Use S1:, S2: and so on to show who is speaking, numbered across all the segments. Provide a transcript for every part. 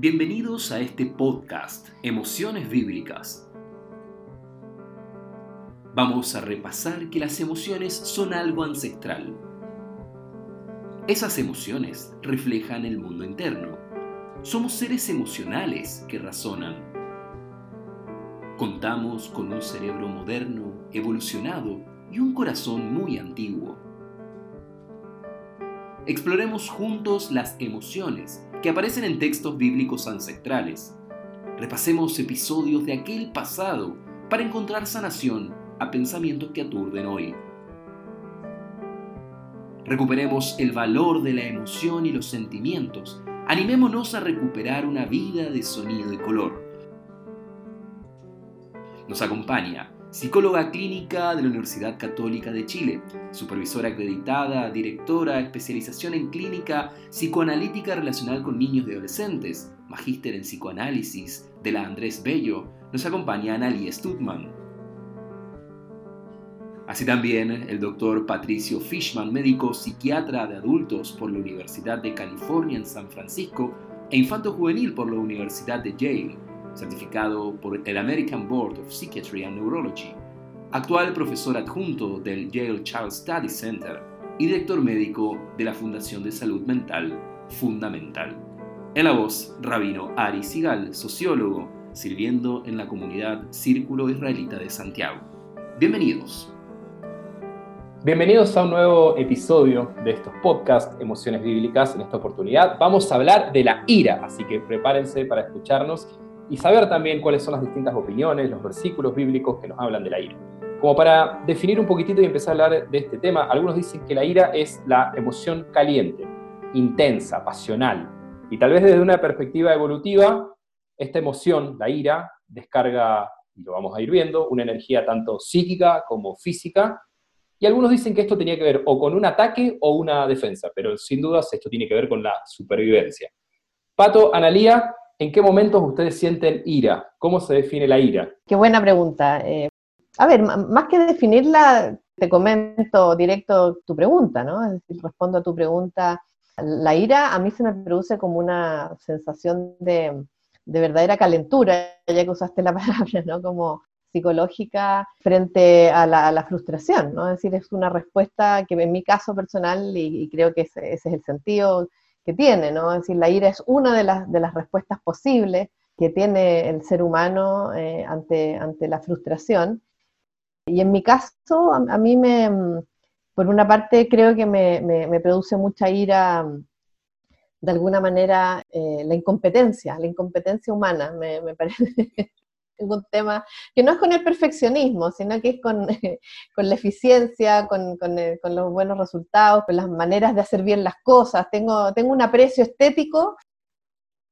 S1: Bienvenidos a este podcast, Emociones Bíblicas. Vamos a repasar que las emociones son algo ancestral. Esas emociones reflejan el mundo interno. Somos seres emocionales que razonan. Contamos con un cerebro moderno, evolucionado y un corazón muy antiguo. Exploremos juntos las emociones que aparecen en textos bíblicos ancestrales. Repasemos episodios de aquel pasado para encontrar sanación a pensamientos que aturden hoy. Recuperemos el valor de la emoción y los sentimientos. Animémonos a recuperar una vida de sonido y color. Nos acompaña psicóloga clínica de la Universidad Católica de Chile, supervisora acreditada, directora, especialización en clínica psicoanalítica relacional con niños y adolescentes, magíster en psicoanálisis de la Andrés Bello, nos acompaña Analia Stutman. Así también el doctor Patricio Fishman, médico psiquiatra de adultos por la Universidad de California en San Francisco e infanto juvenil por la Universidad de Yale, certificado por el American Board of Psychiatry and Neurology, actual profesor adjunto del Yale Child Study Center y director médico de la Fundación de Salud Mental Fundamental. En la voz, Rabino Ari Sigal, sociólogo, sirviendo en la comunidad Círculo Israelita de Santiago. Bienvenidos.
S2: Bienvenidos a un nuevo episodio de estos podcasts Emociones Bíblicas. En esta oportunidad vamos a hablar de la ira, así que prepárense para escucharnos y saber también cuáles son las distintas opiniones, los versículos bíblicos que nos hablan de la ira. Como para definir un poquitito y empezar a hablar de este tema, algunos dicen que la ira es la emoción caliente, intensa, pasional. Y tal vez desde una perspectiva evolutiva, esta emoción, la ira, descarga, y lo vamos a ir viendo, una energía tanto psíquica como física. Y algunos dicen que esto tenía que ver o con un ataque o una defensa, pero sin dudas esto tiene que ver con la supervivencia. Pato, Analía, ¿En qué momentos ustedes sienten ira? ¿Cómo se define la ira?
S3: Qué buena pregunta. Eh, a ver, más que definirla, te comento directo tu pregunta, ¿no? Es decir, respondo a tu pregunta. La ira a mí se me produce como una sensación de, verdadera calentura, ya que usaste la palabra, ¿no? Como psicológica frente a la, frustración, ¿no? Es decir, es una respuesta que en mi caso personal, y, creo que ese, ese, es el sentido que tiene, ¿no? Decir, la ira es una de las, de las respuestas posibles que tiene el ser humano eh, ante, ante la frustración. Y en mi caso, a, mí me, por una parte, creo que me, me, produce mucha ira, de alguna manera, eh, la incompetencia, la incompetencia humana, me, me parece un tema que no es con el perfeccionismo, sino que es con, con la eficiencia, con, eh, con, los buenos resultados, con las maneras de hacer bien las cosas. Tengo, tengo un aprecio estético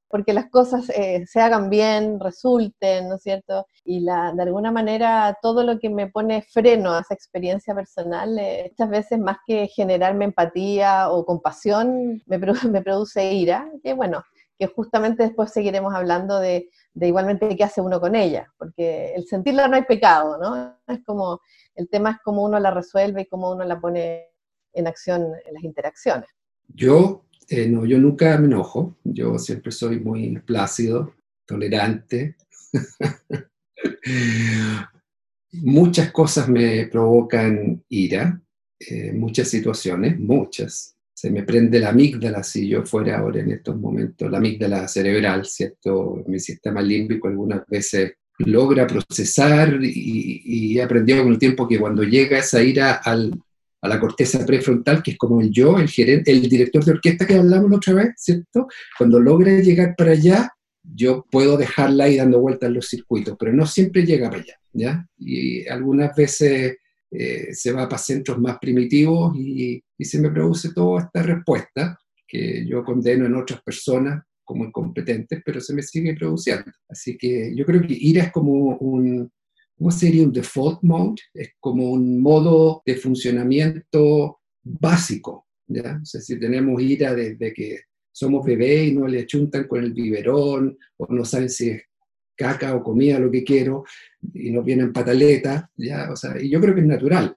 S3: porque las cosas eh, se hagan bien, resulten, ¿no es cierto? Y la, de alguna manera todo lo que me pone freno a esa experiencia personal, eh, muchas veces más que generarme empatía o compasión, me, me produce ira, que bueno, que justamente después seguiremos hablando de, de igualmente qué hace uno con ella, porque el sentirla no hay pecado, ¿no? Es como, el tema es cómo uno la resuelve y cómo uno la pone en acción en las interacciones.
S4: Yo, eh, no, yo nunca me enojo, yo siempre soy muy plácido, tolerante. muchas cosas me provocan ira, eh, muchas situaciones, muchas se me prende la amígdala si yo fuera ahora en estos momentos, la amígdala cerebral, ¿cierto? Mi sistema límbico algunas veces logra procesar y, he aprendido con el tiempo que cuando llega esa ira al, a la corteza prefrontal, que es como el yo, el gerente, el director de orquesta que hablamos la otra vez, ¿cierto? Cuando logra llegar para allá, yo puedo dejarla ahí dando vueltas en los circuitos, pero no siempre llega para allá, ¿ya? Y algunas veces eh, se va para centros más primitivos y, se me produce toda esta respuesta que yo condeno en otras personas como incompetentes, pero se me sigue produciendo. Así que yo creo que ira es como un, ¿cómo sería un default mode? Es como un modo de funcionamiento básico, ¿ya? O si tenemos ira desde que somos bebés y no le chuntan con el biberón, o no saben si es caca o comida, lo que quiero, y nos vienen pataletas, ¿ya? O sea, y yo creo que es natural,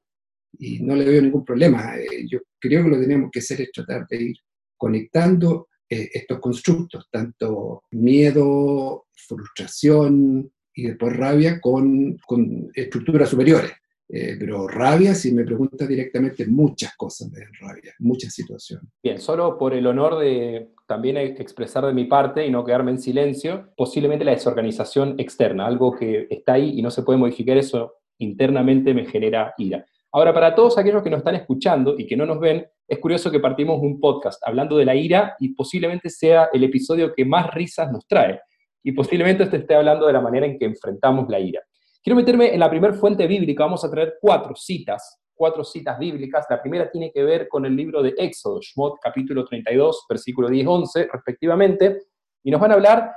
S4: y no le veo ningún problema. Eh, yo creo que lo que tenemos que hacer es tratar de ir conectando eh, estos constructos, tanto miedo, frustración y después rabia con, con estructuras superiores. Eh, pero rabia, si me preguntas directamente, muchas cosas me dan rabia, muchas situaciones.
S2: Bien, solo por el honor de también expresar de mi parte y no quedarme en silencio, posiblemente la desorganización externa, algo que está ahí y no se puede modificar, eso internamente me genera ira. Ahora, para todos aquellos que nos están escuchando y que no nos ven, es curioso que partimos un podcast hablando de la ira y posiblemente sea el episodio que más risas nos trae. Y posiblemente este esté hablando de la manera en que enfrentamos la ira. Quiero meterme en la primera fuente bíblica, vamos a traer cuatro citas, cuatro citas bíblicas. La primera tiene que ver con el libro de Éxodo, Shmot capítulo 32, versículo 10-11, respectivamente, y nos van a hablar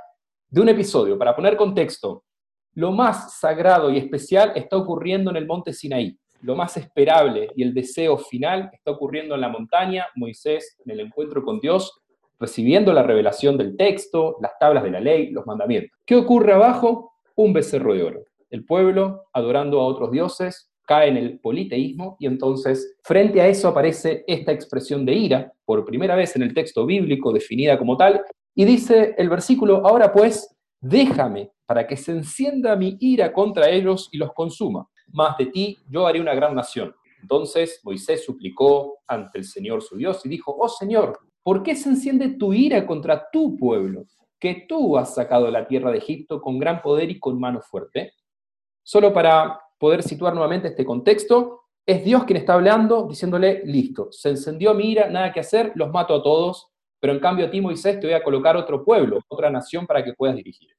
S2: de un episodio. Para poner contexto, lo más sagrado y especial está ocurriendo en el monte Sinaí lo más esperable y el deseo final está ocurriendo en la montaña, Moisés en el encuentro con Dios, recibiendo la revelación del texto, las tablas de la ley, los mandamientos. ¿Qué ocurre abajo? Un becerro de oro. El pueblo, adorando a otros dioses, cae en el politeísmo y entonces frente a eso aparece esta expresión de ira, por primera vez en el texto bíblico definida como tal, y dice el versículo, ahora pues, déjame para que se encienda mi ira contra ellos y los consuma más de ti yo haré una gran nación. Entonces Moisés suplicó ante el Señor su Dios y dijo, oh Señor, ¿por qué se enciende tu ira contra tu pueblo, que tú has sacado la tierra de Egipto con gran poder y con mano fuerte? Solo para poder situar nuevamente este contexto, es Dios quien está hablando, diciéndole, listo, se encendió mi ira, nada que hacer, los mato a todos, pero en cambio a ti, Moisés, te voy a colocar otro pueblo, otra nación para que puedas dirigir.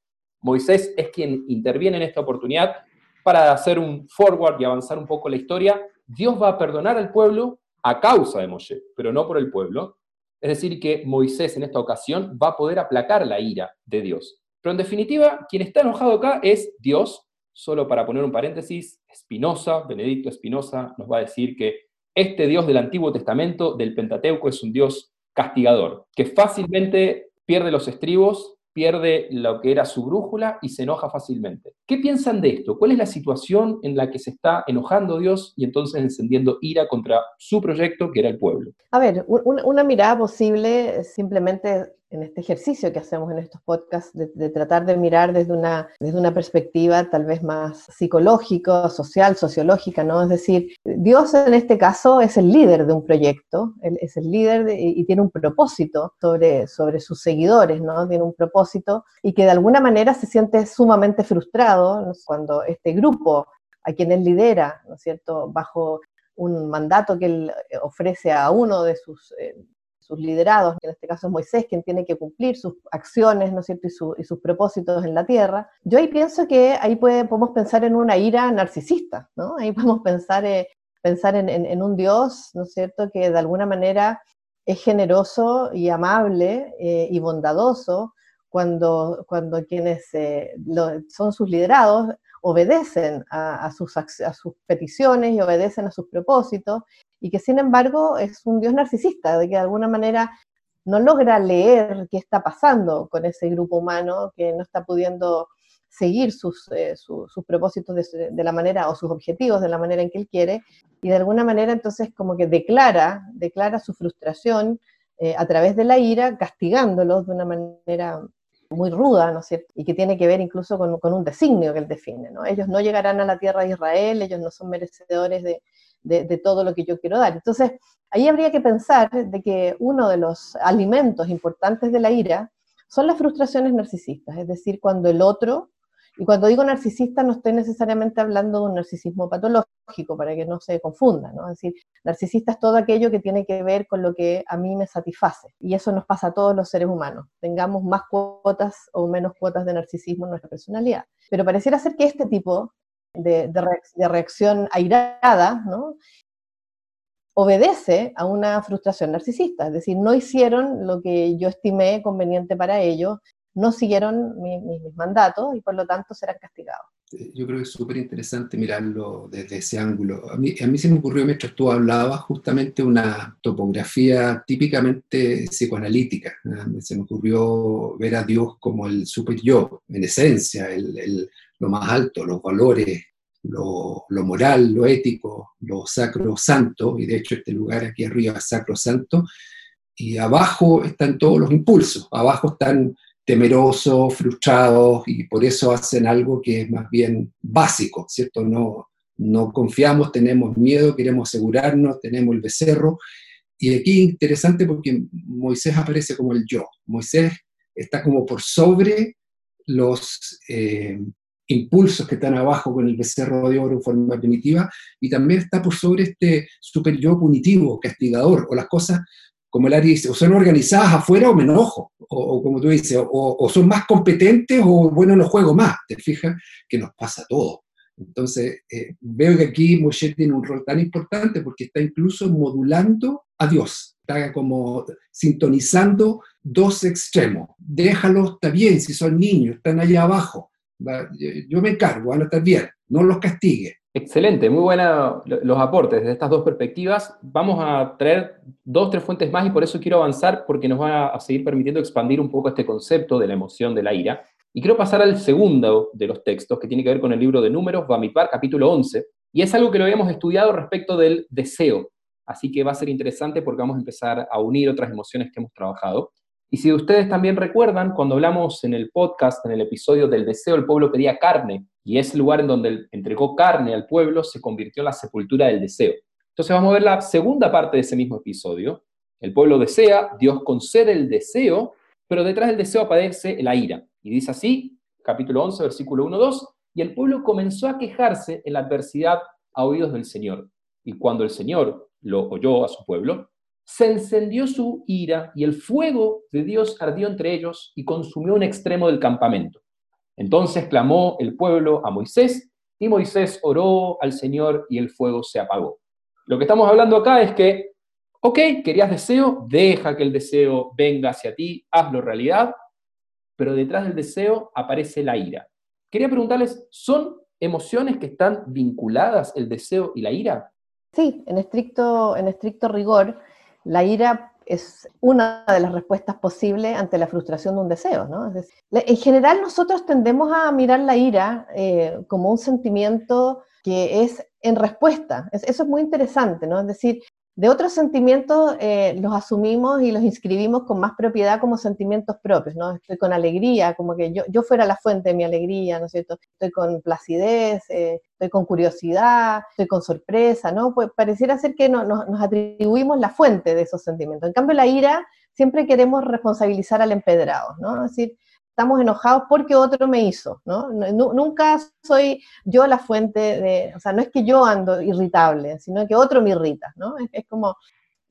S2: Moisés es quien interviene en esta oportunidad para hacer un forward y avanzar un poco la historia, Dios va a perdonar al pueblo a causa de Moshe, pero no por el pueblo. Es decir, que Moisés en esta ocasión va a poder aplacar la ira de Dios. Pero en definitiva, quien está enojado acá es Dios. Solo para poner un paréntesis, Espinosa, Benedicto Espinosa, nos va a decir que este Dios del Antiguo Testamento, del Pentateuco, es un Dios castigador, que fácilmente pierde los estribos pierde lo que era su brújula y se enoja fácilmente. ¿Qué piensan de esto? ¿Cuál es la situación en la que se está enojando Dios y entonces encendiendo ira contra su proyecto, que era el pueblo?
S3: A ver, una, mirada posible simplemente en este ejercicio que hacemos en estos podcasts, de, tratar de mirar desde una, desde una perspectiva tal vez más psicológica, social, sociológica, ¿no? Es decir, Dios en este caso es el líder de un proyecto, es el líder y tiene un propósito sobre, sobre sus seguidores, ¿no? Tiene un propósito y que de alguna manera se siente sumamente frustrado cuando este grupo a quien él lidera, ¿no es cierto?, bajo un mandato que él ofrece a uno de sus eh, sus liderados, que en este caso es Moisés, quien tiene que cumplir sus acciones, ¿no es cierto?, y, sus propósitos en la tierra, yo ahí pienso que ahí podemos pensar en una ira narcisista, ¿no? Ahí podemos pensar, eh, pensar en, un Dios, ¿no es cierto?, que de alguna manera es generoso y amable eh, y bondadoso cuando, cuando quienes eh, son sus liderados obedecen a, sus, a sus peticiones y obedecen a sus propósitos y que sin embargo es un Dios narcisista, de que de alguna manera no logra leer qué está pasando con ese grupo humano que no está pudiendo seguir sus, eh, propósitos de, la manera o sus objetivos de la manera en que él quiere y de alguna manera entonces como que declara, declara su frustración eh, a través de la ira, castigándolos de una manera muy ruda, ¿no es cierto? Y que tiene que ver incluso con, un designio que él define, ¿no? Ellos no llegarán a la tierra de Israel, ellos no son merecedores de, de, todo lo que yo quiero dar. Entonces, ahí habría que pensar de que uno de los alimentos importantes de la ira son las frustraciones narcisistas, es decir, cuando el otro, y cuando digo narcisista no estoy necesariamente hablando de un narcisismo patológico, para que no se confunda, ¿no? Es decir, narcisista es todo aquello que tiene que ver con lo que a mí me satisface, y eso nos pasa a todos los seres humanos, tengamos más cuotas o menos cuotas de narcisismo en nuestra personalidad. Pero pareciera ser que este tipo de, reacción airada, ¿no? obedece a una frustración narcisista, es decir, no hicieron lo que yo estimé conveniente para ellos, no siguieron mis, mandatos y por lo tanto serán castigados.
S4: Yo creo que es súper interesante mirarlo desde ese ángulo. A mí, a mí se me ocurrió mientras tú hablabas justamente una topografía típicamente psicoanalítica. Se me ocurrió ver a Dios como el super yo, en esencia, el lo más alto, los valores, lo, moral, lo ético, lo sacro santo, y de hecho este lugar aquí arriba es sacro santo, y abajo están todos los impulsos, abajo están temerosos, frustrados y por eso hacen algo que es más bien básico, ¿cierto? No, no confiamos, tenemos miedo, queremos asegurarnos, tenemos el becerro. Y aquí interesante porque Moisés aparece como el yo. Moisés está como por sobre los eh, impulsos que están abajo con el becerro de oro en forma primitiva y también está por sobre este super yo punitivo, castigador, o las cosas como el dice, o son organizadas afuera o me enojo, o, como tú dices, o, son más competentes o bueno, no juego más, te fijas que nos pasa todo. Entonces, eh, veo que aquí Moshe tiene un rol tan importante porque está incluso modulando a Dios, está como sintonizando dos extremos. Déjalos, está bien, si son niños, están allá abajo, yo me encargo, van a estar bien, no los castigue.
S2: Excelente, muy buenos los aportes de estas dos perspectivas. Vamos a traer dos, tres fuentes más y por eso quiero avanzar porque nos va a seguir permitiendo expandir un poco este concepto de la emoción de la ira. Y quiero pasar al segundo de los textos que tiene que ver con el libro de Números, Bamidbar, capítulo 11. Y es algo que lo habíamos estudiado respecto del deseo. Así que va a ser interesante porque vamos a empezar a unir otras emociones que hemos trabajado. Y si ustedes también recuerdan, cuando hablamos en el podcast, en el episodio del deseo, el pueblo pedía carne, y ese lugar en donde entregó carne al pueblo se convirtió en la sepultura del deseo. Entonces vamos a ver la segunda parte de ese mismo episodio. El pueblo desea, Dios concede el deseo, pero detrás del deseo aparece la ira. Y dice así, capítulo 11, versículo 1, 2, y el pueblo comenzó a quejarse en la adversidad a oídos del Señor. Y cuando el Señor lo oyó a su pueblo, se encendió su ira y el fuego de Dios ardió entre ellos y consumió un extremo del campamento. Entonces clamó el pueblo a Moisés y Moisés oró al Señor y el fuego se apagó. Lo que estamos hablando acá es que, ok, querías deseo, deja que el deseo venga hacia ti, hazlo realidad, pero detrás del deseo aparece la ira. Quería preguntarles, ¿son emociones que están vinculadas el deseo y la ira?
S3: Sí, en estricto, en estricto rigor, la ira es una de las respuestas posibles ante la frustración de un deseo. ¿no? en general nosotros tendemos a mirar la ira eh, como un sentimiento que es en respuesta. eso es muy interesante, ¿no? Es decir, de otros sentimientos eh, los asumimos y los inscribimos con más propiedad como sentimientos propios, ¿no? Estoy con alegría, como que yo, yo fuera la fuente de mi alegría, ¿no es cierto? Estoy con placidez, eh, estoy con curiosidad, estoy con sorpresa, ¿no? Pues pareciera ser que no, nos atribuimos la fuente de esos sentimientos. En cambio, la ira siempre queremos responsabilizar al empedrado, ¿no? Es decir, estamos enojados porque otro me hizo, ¿no? Nunca soy yo la fuente de, o sea, no es que yo ando irritable, sino que otro me irrita, ¿no? Es, como,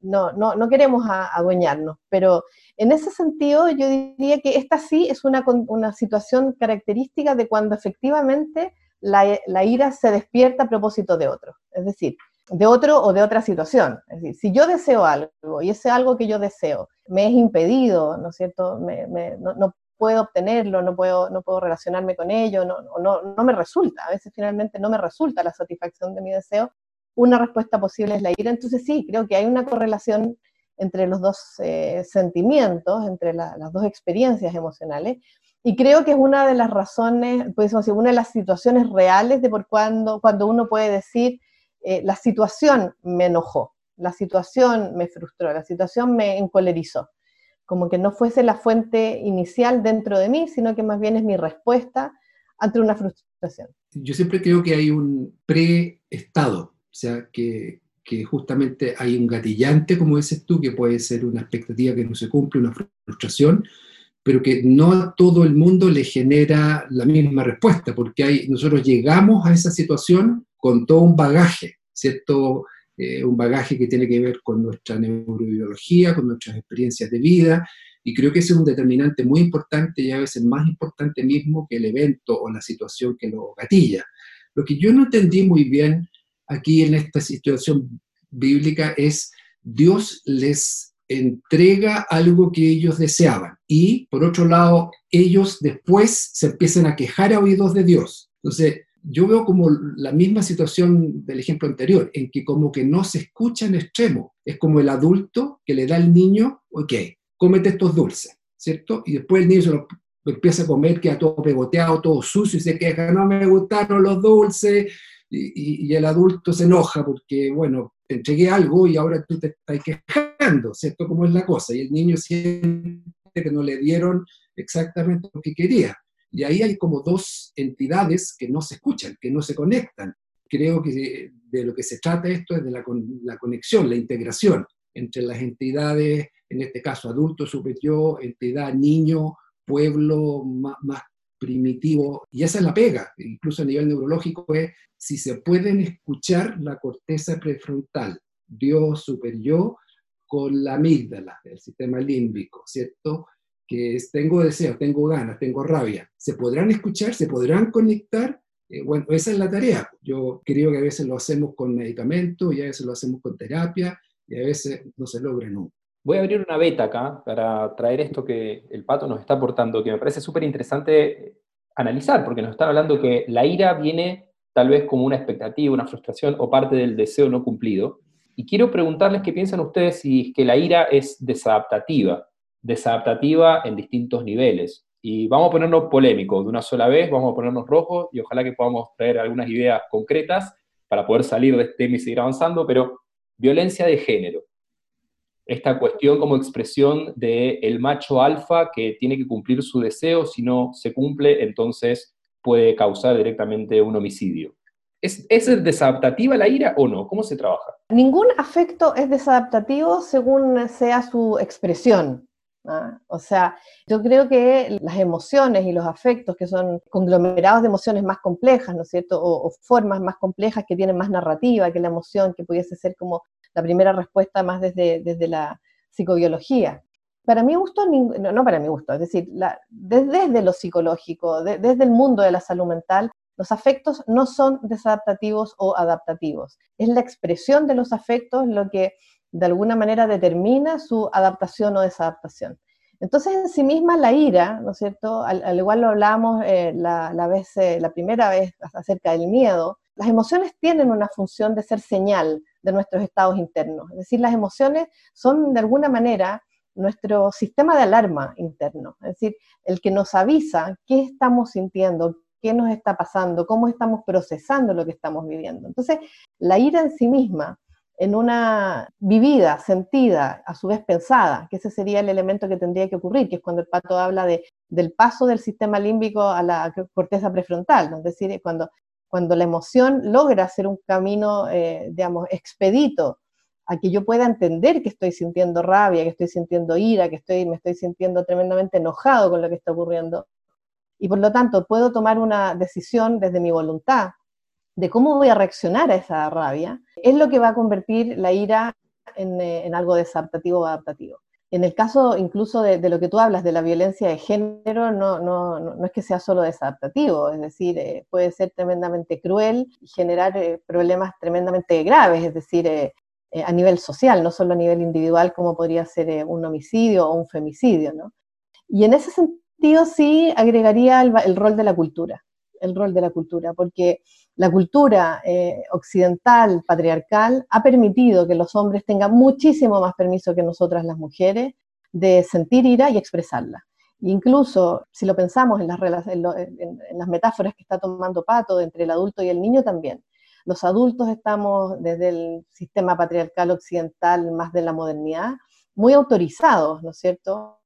S3: no, no, no queremos adueñarnos, pero en ese sentido yo diría que esta sí es una, una situación característica de cuando efectivamente la, ira se despierta a propósito de otro, es decir, de otro o de otra situación. Es decir, si yo deseo algo y ese algo que yo deseo me es impedido, ¿no es cierto? Me, no, no, puedo obtenerlo, no puedo, no puedo relacionarme con ello, no, no, no me resulta, a veces finalmente no me resulta la satisfacción de mi deseo, una respuesta posible es la ira. Entonces sí, creo que hay una correlación entre los dos eh, sentimientos, entre las dos experiencias emocionales, y creo que es una de las razones, pues decir, una de las situaciones reales de por cuando, cuando uno puede decir, eh, la situación me enojó, la situación me frustró, la situación me encolerizó como que no fuese la fuente inicial dentro de mí, sino que más bien es mi respuesta ante una frustración.
S4: Yo siempre creo que hay un pre-estado, o sea, que, justamente hay un gatillante, como dices tú, que puede ser una expectativa que no se cumple, una frustración, pero que no a todo el mundo le genera la misma respuesta, porque hay, nosotros llegamos a esa situación con todo un bagaje, ¿cierto? Eh, un bagaje que tiene que ver con nuestra neurobiología, con nuestras experiencias de vida, y creo que ese es un determinante muy importante y a veces más importante mismo que el evento o la situación que lo gatilla. Lo que yo no entendí muy bien aquí en esta situación bíblica es Dios les entrega algo que ellos deseaban y por otro lado ellos después se empiezan a quejar a oídos de Dios. Entonces, yo veo como la misma situación del ejemplo anterior, en que como que no se escucha en extremo. Es como el adulto que le da al niño, ok, cómete estos dulces, ¿cierto? Y después el niño se lo empieza a comer, queda todo pegoteado, todo sucio y se queja, no me gustaron los dulces. Y, el adulto se enoja porque, bueno, te entregué algo y ahora tú te estás quejando ¿cierto?, cómo es la cosa, y el niño siente que no le dieron exactamente lo que quería. Y ahí hay como dos entidades que no se escuchan, que no se conectan. Creo que de, lo que se trata esto es de la, la, conexión, la integración entre las entidades, en este caso adulto, superior, entidad, niño, pueblo, más, primitivo, y esa es la pega, incluso a nivel neurológico, es si se pueden escuchar la corteza prefrontal, Dios, superior, con la amígdala, el sistema límbico, ¿cierto? Que tengo deseo, tengo ganas, tengo rabia. ¿Se podrán escuchar? ¿Se podrán conectar? Eh, bueno, esa es la tarea. Yo creo que a veces lo hacemos con medicamentos y a veces lo hacemos con terapia y a veces no se logra nunca.
S2: Voy a abrir una beta acá para traer esto que el pato nos está aportando, que me parece súper interesante analizar, porque nos están hablando que la ira viene tal vez como una expectativa, una frustración o parte del deseo no cumplido. Y quiero preguntarles qué piensan ustedes si es que la ira es desadaptativa, desadaptativa en distintos niveles. Y vamos a ponernos polémicos de una sola vez, vamos a ponernos rojos y ojalá que podamos traer algunas ideas concretas para poder salir de este tema y seguir avanzando, pero violencia de género esta cuestión como expresión del el macho alfa que tiene que cumplir su deseo, si no se cumple, entonces puede causar directamente un homicidio. ¿Es, ¿Es desadaptativa la ira o no? ¿Cómo se trabaja?
S3: Ningún afecto es desadaptativo según sea su expresión. ¿Ah? O sea, yo creo que las emociones y los afectos, que son conglomerados de emociones más complejas, ¿no es cierto? O, o, formas más complejas que tienen más narrativa que la emoción, que pudiese ser como la primera respuesta más desde, desde la psicobiología. Para mi gusto, no, no para mi gusto, es decir, desde, lo psicológico, desde el mundo de la salud mental, los afectos no son desadaptativos o adaptativos. Es la expresión de los afectos lo que de alguna manera determina su adaptación o desadaptación. Entonces, en sí misma la ira, ¿no es cierto? Al, igual lo hablamos eh, la, vez, eh, la primera vez acerca del miedo, las emociones tienen una función de ser señal de nuestros estados internos. Es decir, las emociones son de alguna manera nuestro sistema de alarma interno, es decir, el que nos avisa qué estamos sintiendo, qué nos está pasando, cómo estamos procesando lo que estamos viviendo. Entonces, la ira en sí misma, en una vivida, sentida, a su vez pensada, que ese sería el elemento que tendría que ocurrir, que es cuando el pato habla de, del paso del sistema límbico a la corteza prefrontal, es decir, cuando cuando la emoción logra hacer un camino, eh, digamos, expedito a que yo pueda entender que estoy sintiendo rabia, que estoy sintiendo ira, que estoy, me estoy sintiendo tremendamente enojado con lo que está ocurriendo. Y por lo tanto puedo tomar una decisión desde mi voluntad de cómo voy a reaccionar a esa rabia, es lo que va a convertir la ira en, eh, en algo desadaptativo o adaptativo. En el caso incluso de, lo que tú hablas de la violencia de género, no, no, no es que sea solo desadaptativo, es decir, eh, puede ser tremendamente cruel y generar eh, problemas tremendamente graves, es decir, a nivel social, no solo a nivel individual como podría ser un homicidio o un femicidio. ¿no? Y en ese sentido sí agregaría el rol de la cultura, el rol de la cultura, porque la cultura eh, occidental, patriarcal, ha permitido que los hombres tengan muchísimo más permiso que nosotras las mujeres de sentir ira y expresarla. incluso si lo pensamos en las, en las metáforas que está tomando Pato entre el adulto y el niño también. Los adultos estamos desde el sistema patriarcal occidental más de la modernidad muy autorizados, ¿no es cierto?,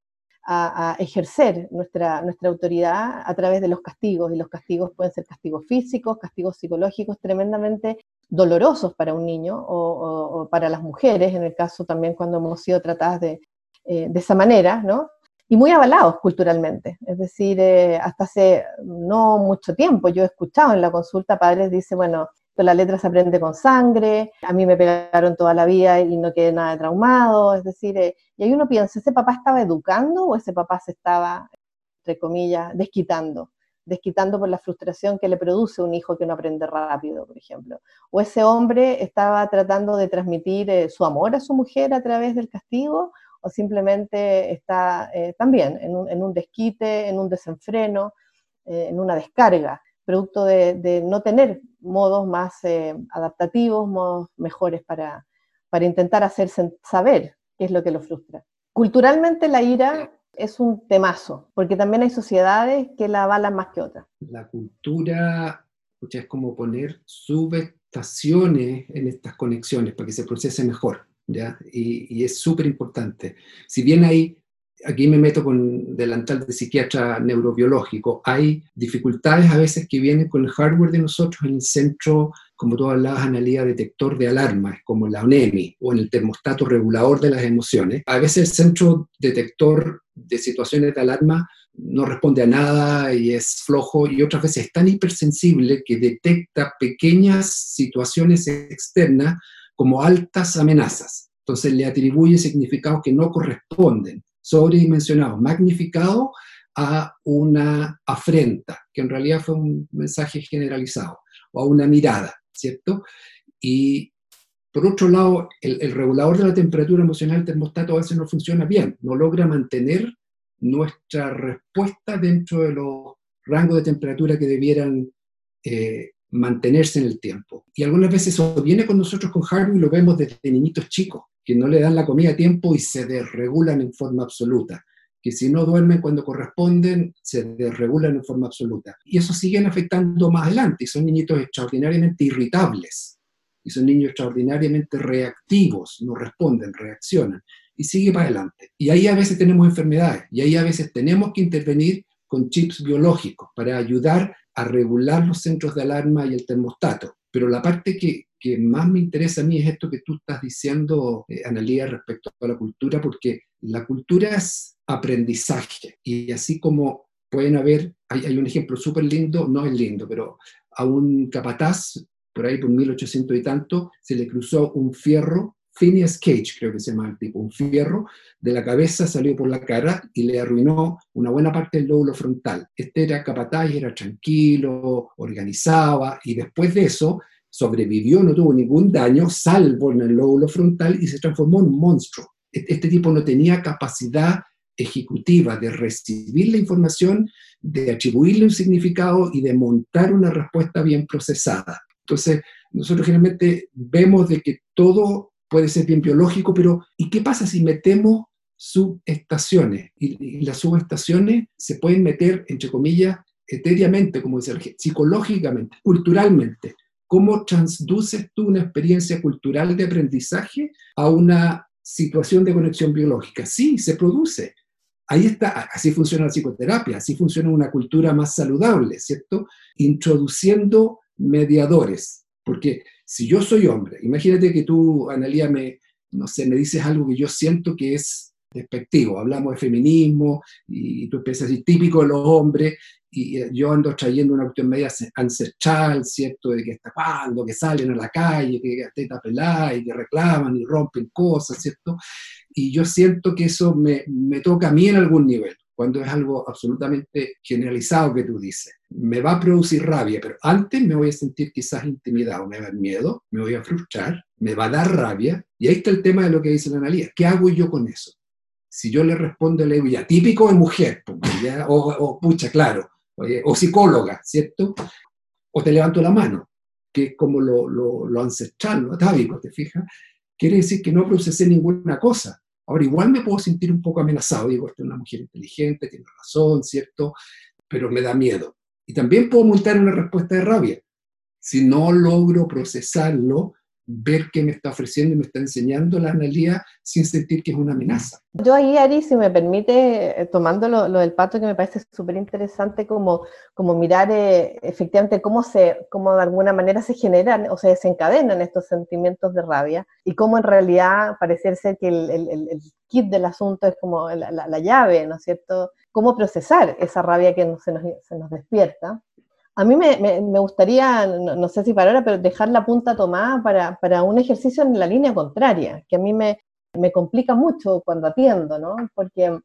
S3: a, ejercer nuestra, nuestra autoridad a través de los castigos, y los castigos pueden ser castigos físicos, castigos psicológicos tremendamente dolorosos para un niño o, para las mujeres, en el caso también cuando hemos sido tratadas de, eh, de esa manera, ¿no? Y muy avalados culturalmente. Es decir, eh, hasta hace no mucho tiempo yo he escuchado en la consulta padres dice, bueno, la letra se aprende con sangre, a mí me pegaron toda la vida y no quedé nada traumado, es decir, eh, y ahí uno piensa, ¿ese papá estaba educando o ese papá se estaba, entre comillas, desquitando? desquitando por la frustración que le produce un hijo que no aprende rápido, por ejemplo. O ese hombre estaba tratando de transmitir eh, su amor a su mujer a través del castigo, o simplemente está eh, también en un, en un, desquite, en un desenfreno, en una descarga producto de, no tener modos más eh, adaptativos, modos mejores para, para intentar hacer saber qué es lo que lo frustra. Culturalmente la ira es un temazo, porque también hay sociedades que la avalan más que otras.
S4: La cultura es como poner subestaciones en estas conexiones para que se procese mejor. ¿ya? Y, y es súper importante. Si bien hay aquí me meto con delantal de psiquiatra neurobiológico, hay dificultades a veces que vienen con el hardware de nosotros en el centro, como tú hablabas, analía detector de alarmas, como la ONEMI, o en el termostato regulador de las emociones. A veces el centro detector de situaciones de alarma no responde a nada y es flojo, y otras veces es tan hipersensible que detecta pequeñas situaciones externas como altas amenazas. Entonces le atribuye significados que no corresponden sobredimensionado, magnificado a una afrenta, que en realidad fue un mensaje generalizado, o a una mirada, ¿cierto? Y por otro lado, el, regulador de la temperatura emocional, el termostato, a veces no funciona bien, no logra mantener nuestra respuesta dentro de los rangos de temperatura que debieran eh, mantenerse en el tiempo. Y algunas veces eso viene con nosotros con Harvey, lo vemos desde niñitos chicos que no le dan la comida a tiempo y se desregulan en forma absoluta, que si no duermen cuando corresponden, se desregulan en forma absoluta. Y eso siguen afectando más adelante, y son niñitos extraordinariamente irritables, y son niños extraordinariamente reactivos, no responden, reaccionan, y sigue para adelante. Y ahí a veces tenemos enfermedades, y ahí a veces tenemos que intervenir con chips biológicos para ayudar a regular los centros de alarma y el termostato. Pero la parte que, que más me interesa a mí es esto que tú estás diciendo, eh, Analía, respecto a la cultura, porque la cultura es aprendizaje y así como pueden haber, hay, hay un ejemplo súper lindo, no es lindo, pero a un capataz, por ahí por 1800 y tanto, se le cruzó un fierro, Phineas Cage creo que se llama el tipo, un fierro de la cabeza salió por la cara y le arruinó una buena parte del lóbulo frontal. Este era capataz, era tranquilo, organizaba y después de eso sobrevivió, no tuvo ningún daño, salvo en el lóbulo frontal y se transformó en un monstruo. Este tipo no tenía capacidad ejecutiva de recibir la información, de atribuirle un significado y de montar una respuesta bien procesada. Entonces, nosotros generalmente vemos de que todo puede ser bien biológico, pero ¿y qué pasa si metemos subestaciones? Y, y las subestaciones se pueden meter, entre comillas, etéreamente, como dice psicológicamente, culturalmente. ¿Cómo transduces tú una experiencia cultural de aprendizaje a una situación de conexión biológica? Sí, se produce. Ahí está, así funciona la psicoterapia, así funciona una cultura más saludable, ¿cierto? Introduciendo mediadores. Porque si yo soy hombre, imagínate que tú, Analia, me, no sé, me dices algo que yo siento que es despectivo. Hablamos de feminismo y tú empiezas a típico de los hombres y yo ando trayendo una cuestión media ancestral, ¿cierto? De que está cuando, que salen a la calle, que teta pelada y que reclaman y rompen cosas, ¿cierto? Y yo siento que eso me, me toca a mí en algún nivel, cuando es algo absolutamente generalizado que tú dices. Me va a producir rabia, pero antes me voy a sentir quizás intimidado, me va a dar miedo, me voy a frustrar, me va a dar rabia, y ahí está el tema de lo que dice la analía. ¿Qué hago yo con eso? Si yo le respondo, le digo, ya, típico de mujer, o, o pucha, claro, o psicóloga, ¿cierto? O te levanto la mano, que es como lo, lo, ancestral, lo atávico, ¿te fijas? Quiere decir que no procesé ninguna cosa. Ahora, igual me puedo sentir un poco amenazado, digo, esta es una mujer inteligente, tiene razón, ¿cierto? Pero me da miedo. Y también puedo montar una respuesta de rabia. Si no logro procesarlo, ver qué me está ofreciendo y me está enseñando la analía sin sentir que es una amenaza.
S3: Yo ahí, Ari, si me permite, eh, tomando lo, del pato, que me parece súper interesante, como, como mirar eh, efectivamente cómo, se, cómo de alguna manera se generan o se desencadenan estos sentimientos de rabia y cómo en realidad parece ser que el, el, el, kit del asunto es como la, la, llave, ¿no es cierto? Cómo procesar esa rabia que se nos, se nos despierta a mí me, gustaría, no, sé si para ahora, pero dejar la punta tomada para, un ejercicio en la línea contraria, que a mí me, complica mucho cuando atiendo, ¿no? Porque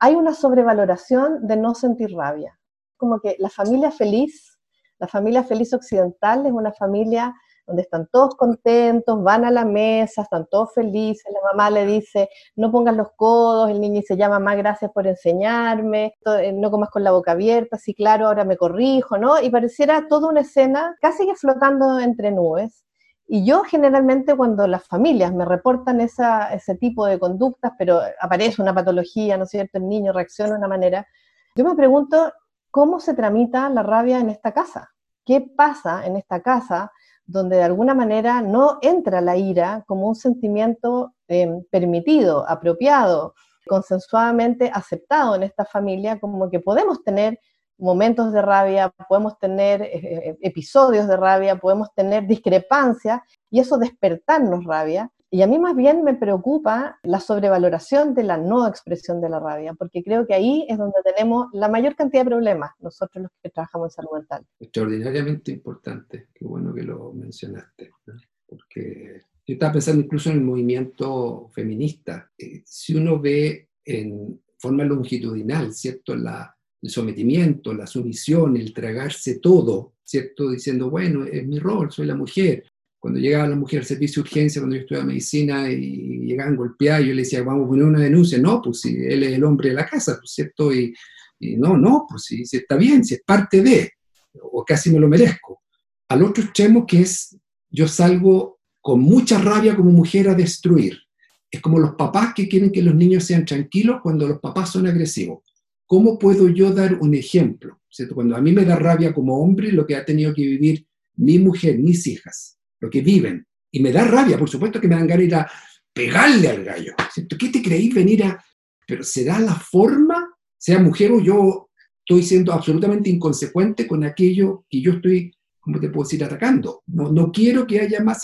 S3: hay una sobrevaloración de no sentir rabia. Como que la familia feliz, la familia feliz occidental es una familia donde están todos contentos, van a la mesa, están todos felices, la mamá le dice, no pongas los codos, el niño se llama, más gracias por enseñarme, eh, no comas con la boca abierta, sí, claro, ahora me corrijo, ¿no? Y pareciera toda una escena casi que flotando entre nubes. Y yo generalmente cuando las familias me reportan esa, ese tipo de conductas, pero aparece una patología, ¿no es cierto? El niño reacciona de una manera, yo me pregunto, ¿cómo se tramita la rabia en esta casa? ¿Qué pasa en esta casa donde de alguna manera no entra la ira como un sentimiento em, permitido, apropiado, consensuadamente aceptado en esta familia, como que podemos tener momentos de rabia, podemos tener eh, eh, episodios de rabia, podemos tener discrepancias y eso despertarnos rabia. Y a mí más bien me preocupa la sobrevaloración de la no expresión de la rabia, porque creo que ahí es donde tenemos la mayor cantidad de problemas nosotros los que trabajamos en salud mental.
S4: Extraordinariamente importante, qué bueno que lo mencionaste, porque yo estaba pensando incluso en el movimiento feminista. Eh, si uno ve en forma longitudinal, ¿cierto? La, el sometimiento, la sumisión, el tragarse todo, ¿cierto? Diciendo, bueno, es mi rol, soy la mujer. Cuando llegaba la mujer al servicio de urgencia, cuando yo estudiaba medicina y llegaban golpeados, yo le decía, vamos a poner una denuncia. No, pues si él es el hombre de la casa, pues cierto, y, no, no, pues si, si, está bien, si es parte de, o casi me lo merezco. Al otro extremo que es, yo salgo con mucha rabia como mujer a destruir. Es como los papás que quieren que los niños sean tranquilos cuando los papás son agresivos. ¿Cómo puedo yo dar un ejemplo? ¿Cierto? Cuando a mí me da rabia como hombre lo que ha tenido que vivir mi mujer, mis hijas, lo que viven, y me da rabia, por supuesto que me dan ganas de ir a pegarle al gallo. ¿Qué te creí venir a...? Pero será la forma, sea mujer o yo, estoy siendo absolutamente inconsecuente con aquello que yo estoy, ¿cómo te puedo decir?, atacando. No, no quiero que haya más...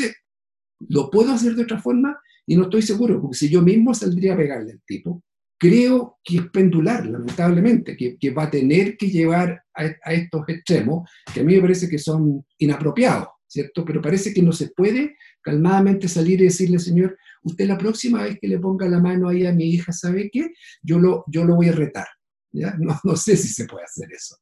S4: ¿Lo puedo hacer de otra forma? Y no estoy seguro, porque si yo mismo saldría a pegarle al tipo, creo que es pendular, lamentablemente, que, que va a tener que llevar a, a, estos extremos, que a mí me parece que son inapropiados, ¿cierto? Pero parece que no se puede calmadamente salir y decirle, Señor, usted la próxima vez que le ponga la mano ahí a mi hija, ¿sabe qué? Yo lo, yo lo voy a retar, ¿ya? No, no sé si se puede hacer eso.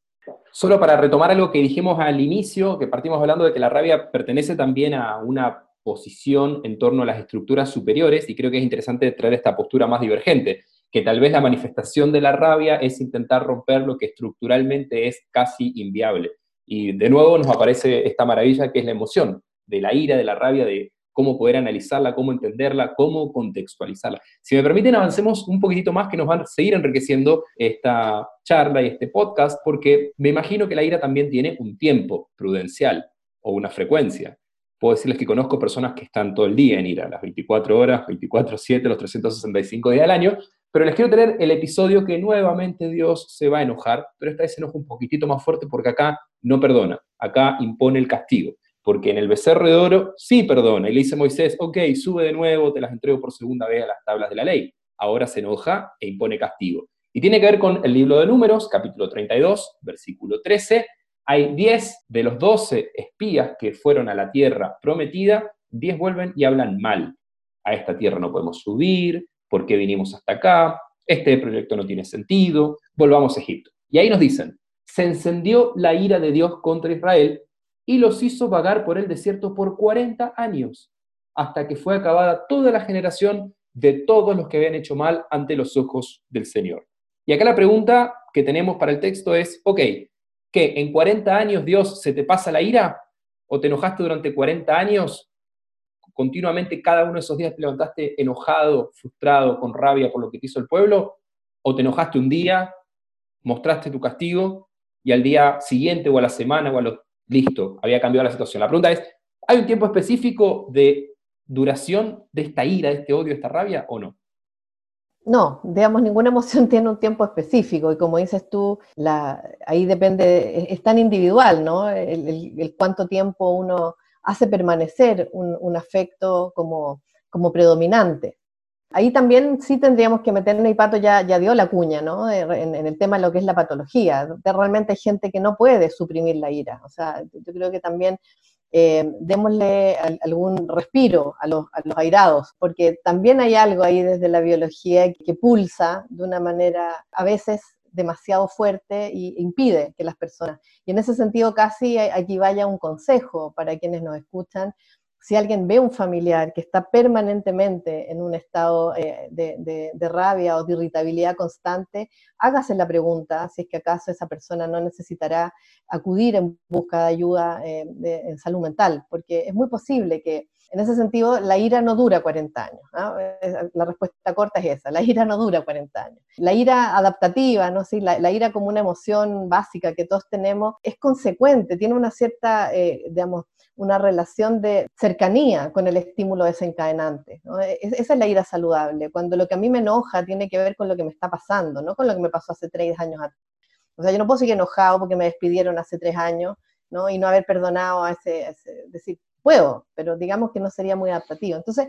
S2: Solo para retomar algo que dijimos al inicio, que partimos hablando de que la rabia pertenece también a una posición en torno a las estructuras superiores, y creo que es interesante traer esta postura más divergente que tal vez la manifestación de la rabia es intentar romper lo que estructuralmente es casi inviable. Y de nuevo nos aparece esta maravilla que es la emoción, de la ira, de la rabia, de cómo poder analizarla, cómo entenderla, cómo contextualizarla. Si me permiten, avancemos un poquitito más, que nos van a seguir enriqueciendo esta charla y este podcast, porque me imagino que la ira también tiene un tiempo prudencial o una frecuencia. Puedo decirles que conozco personas que están todo el día en ira, las 24 horas, 24-7, los 365 días del año, pero les quiero tener el episodio que nuevamente Dios se va a enojar, pero esta vez se enoja un poquitito más fuerte porque acá no perdona, acá impone el castigo. Porque en el becerro de oro sí perdona. Y le dice Moisés, ok, sube de nuevo, te las entrego por segunda vez a las tablas de la ley. Ahora se enoja e impone castigo. Y tiene que ver con el libro de números, capítulo 32, versículo 13. Hay 10 de los 12 espías que fueron a la tierra prometida, 10 vuelven y hablan mal. A esta tierra no podemos subir, por qué vinimos hasta acá, este proyecto no tiene sentido, volvamos a Egipto. Y ahí nos dicen, se encendió la ira de Dios contra Israel y los hizo vagar por el desierto por 40 años, hasta que fue acabada toda la generación de todos los que habían hecho mal ante los ojos del Señor. Y acá la pregunta que tenemos para el texto es, ok, ¿qué? ¿En 40 años Dios se te pasa la ira? ¿O te enojaste durante 40 años continuamente cada uno de esos días te levantaste enojado, frustrado, con rabia por lo que te hizo el pueblo? ¿O te enojaste un día, mostraste tu castigo y al día siguiente o a la semana o a lo listo, había cambiado la situación? La pregunta es, ¿hay un tiempo específico de duración de esta ira, de este odio, de esta rabia o no?
S3: No, digamos, ninguna emoción tiene un tiempo específico y como dices tú, la, ahí depende, es, tan individual, ¿no? el, cuánto tiempo uno hace permanecer un, afecto como, como predominante. Ahí también sí tendríamos que meternos, y Pato ya, ya dio la cuña, ¿no? En, en, el tema de lo que es la patología. Realmente hay gente que no puede suprimir la ira. O sea, yo creo que también eh, démosle algún respiro a los, a los, airados, porque también hay algo ahí desde la biología que pulsa de una manera a veces demasiado fuerte y impide que las personas. Y en ese sentido casi aquí vaya un consejo para quienes nos escuchan. Si alguien ve un familiar que está permanentemente en un estado eh, de, rabia o de irritabilidad constante, hágase la pregunta si es que acaso esa persona no necesitará acudir en busca de ayuda eh, en salud mental, porque es muy posible que En ese sentido, la ira no dura 40 años. La respuesta corta es esa, la ira no dura 40 años. La ira adaptativa, ¿no? Sí, la, ira como una emoción básica que todos tenemos, es consecuente, tiene una cierta, eh, digamos, una relación de cercanía con el estímulo desencadenante. E, esa es la ira saludable, cuando lo que a mí me enoja tiene que ver con lo que me está pasando, no con lo que me pasó hace tres años atrás. O sea, yo no puedo seguir enojado porque me despidieron hace tres años, ¿no? Y no haber perdonado a ese, decir, puedo, pero digamos que no sería muy adaptativo. Entonces,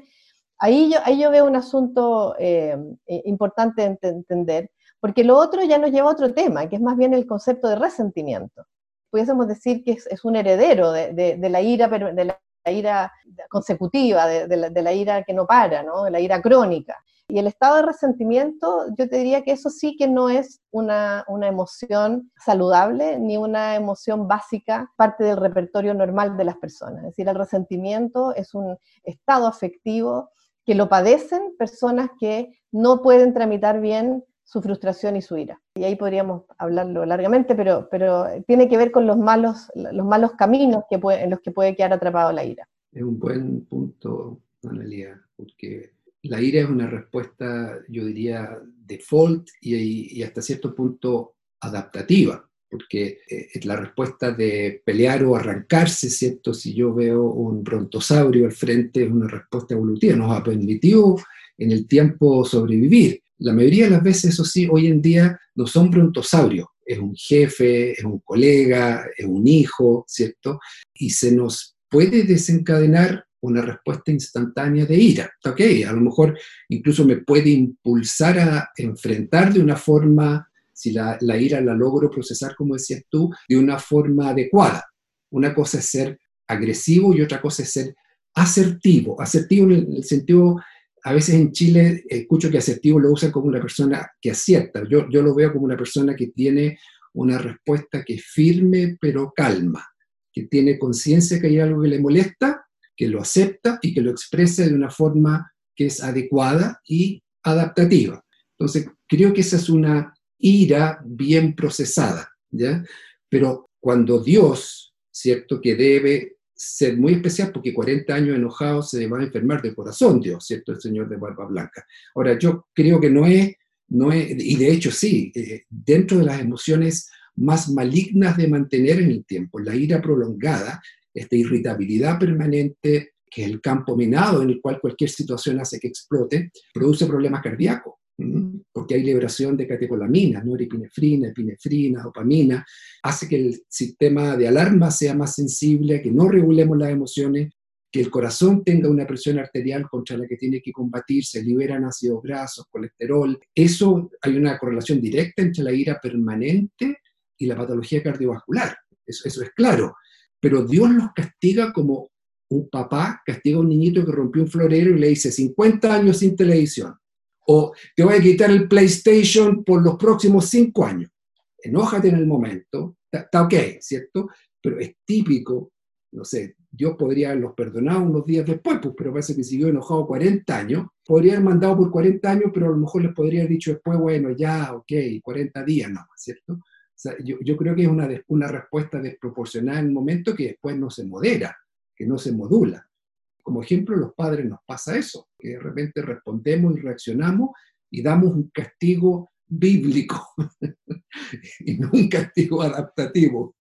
S3: ahí yo, ahí yo veo un asunto eh, importante de entender, porque lo otro ya nos lleva a otro tema, que es más bien el concepto de resentimiento. Pudiésemos decir que es, un heredero de, la ira, de la ira consecutiva, de, la, de, la, ira que no para, ¿no? de la ira crónica. Y el estado de resentimiento, yo te diría que eso sí que no es una, emoción saludable ni una emoción básica, parte del repertorio normal de las personas. Es decir, el resentimiento es un estado afectivo que lo padecen personas que no pueden tramitar bien su frustración y su ira. Y ahí podríamos hablarlo largamente, pero, pero tiene que ver con los malos, los malos caminos que en los que puede quedar atrapado la ira.
S4: Es un buen punto, Analia, porque la ira es una respuesta, yo diría, default y, hasta cierto punto adaptativa, porque eh, es la respuesta de pelear o arrancarse, ¿cierto? Si yo veo un brontosaurio al frente, es una respuesta evolutiva, nos ha permitido en el tiempo sobrevivir. La mayoría de las veces, eso sí, hoy en día no son brontosaurios, es un jefe, es un colega, es un hijo, ¿cierto? Y se nos puede desencadenar una respuesta instantánea de ira. Ok, a lo mejor incluso me puede impulsar a enfrentar de una forma, si la, ira la logro procesar, como decías tú, de una forma adecuada. Una cosa es ser agresivo y otra cosa es ser asertivo. Asertivo en el, sentido, a veces en Chile escucho que asertivo lo usan como una persona que acierta. Yo, yo lo veo como una persona que tiene una respuesta que es firme pero calma, que tiene conciencia que hay algo que le molesta que lo acepta y que lo expresa de una forma que es adecuada y adaptativa. Entonces, creo que esa es una ira bien procesada, ¿ya? Pero cuando Dios, ¿cierto? Que debe ser muy especial porque 40 años enojado se va a enfermar de corazón Dios, ¿cierto? El Señor de Barba Blanca. Ahora, yo creo que no es, no es y de hecho sí, eh, dentro de las emociones más malignas de mantener en el tiempo, la ira prolongada esta irritabilidad permanente, que es el campo minado en el cual cualquier situación hace que explote, produce problemas cardíacos, porque hay liberación de catecolaminas, norepinefrina, epinefrina, dopamina, hace que el sistema de alarma sea más sensible, que no regulemos las emociones, que el corazón tenga una presión arterial contra la que tiene que combatir, se liberan ácidos grasos, colesterol. Eso hay una correlación directa entre la ira permanente y la patología cardiovascular. Eso, eso es claro pero Dios los castiga como un papá castiga a un niñito que rompió un florero y le dice 50 años sin televisión, o te voy a quitar el PlayStation por los próximos 5 años. Enójate en el momento, está ok, ¿cierto? Pero es típico, no sé, Dios podría haberlos perdonado unos días después, pues, pero parece que siguió enojado 40 años. Podría haber mandado por 40 años, pero a lo mejor les podría haber dicho después, bueno, ya, ok, 40 días no, ¿cierto? Yo, creo que es una, una respuesta desproporcionada en el momento que después no se modera, que no se modula. Como ejemplo, los padres nos pasa eso, que de repente respondemos y reaccionamos y damos un castigo bíblico y no un castigo adaptativo.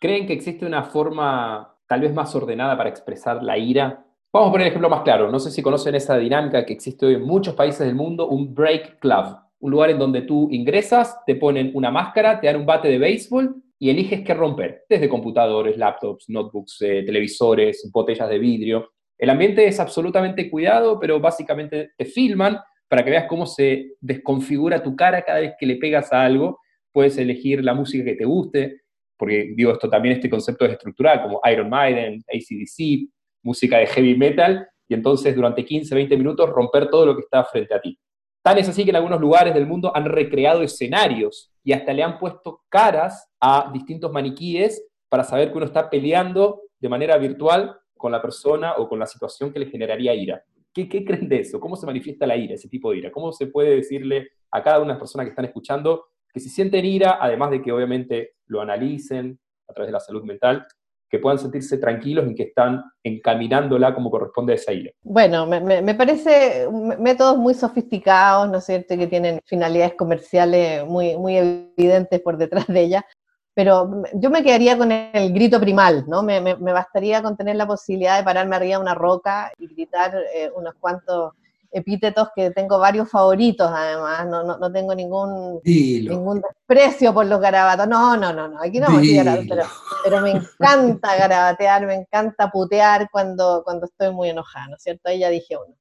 S2: ¿Creen que existe una forma tal vez más ordenada para expresar la ira? Vamos a poner el ejemplo más claro. No sé si conocen esa dinámica que existe hoy en muchos países del mundo, un break club un lugar en donde tú ingresas, te ponen una máscara, te dan un bate de béisbol y eliges qué romper, desde computadores, laptops, notebooks, eh, televisores, botellas de vidrio. El ambiente es absolutamente cuidado, pero básicamente te filman para que veas cómo se desconfigura tu cara cada vez que le pegas a algo. Puedes elegir la música que te guste, porque digo, esto también este concepto es estructural, como Iron Maiden, ACDC, música de heavy metal, y entonces durante 15, 20 minutos romper todo lo que está frente a ti. Tan es así que en algunos lugares del mundo han recreado escenarios y hasta le han puesto caras a distintos maniquíes para saber que uno está peleando de manera virtual con la persona o con la situación que le generaría ira. ¿Qué, creen de eso? ¿Cómo se manifiesta la ira, ese tipo de ira? ¿Cómo se puede decirle a cada una de las personas que están escuchando que si sienten ira, además de que obviamente lo analicen a través de la salud mental, que puedan sentirse tranquilos y que están encaminándola como corresponde a esa ira.
S3: Bueno, me, me, parece métodos muy sofisticados, ¿no es cierto?, que tienen finalidades comerciales muy, muy evidentes por detrás de ella, pero yo me quedaría con el grito primal, ¿no? Me, me, bastaría con tener la posibilidad de pararme arriba de una roca y gritar eh, unos cuantos epítetos que tengo varios favoritos además, no, no, no tengo ningún, ningún desprecio por los garabatos, no, no, no, no, aquí no pero, pero, me encanta garabatear, me encanta putear cuando, cuando estoy muy enojada, ¿no es cierto? Ahí ya dije uno.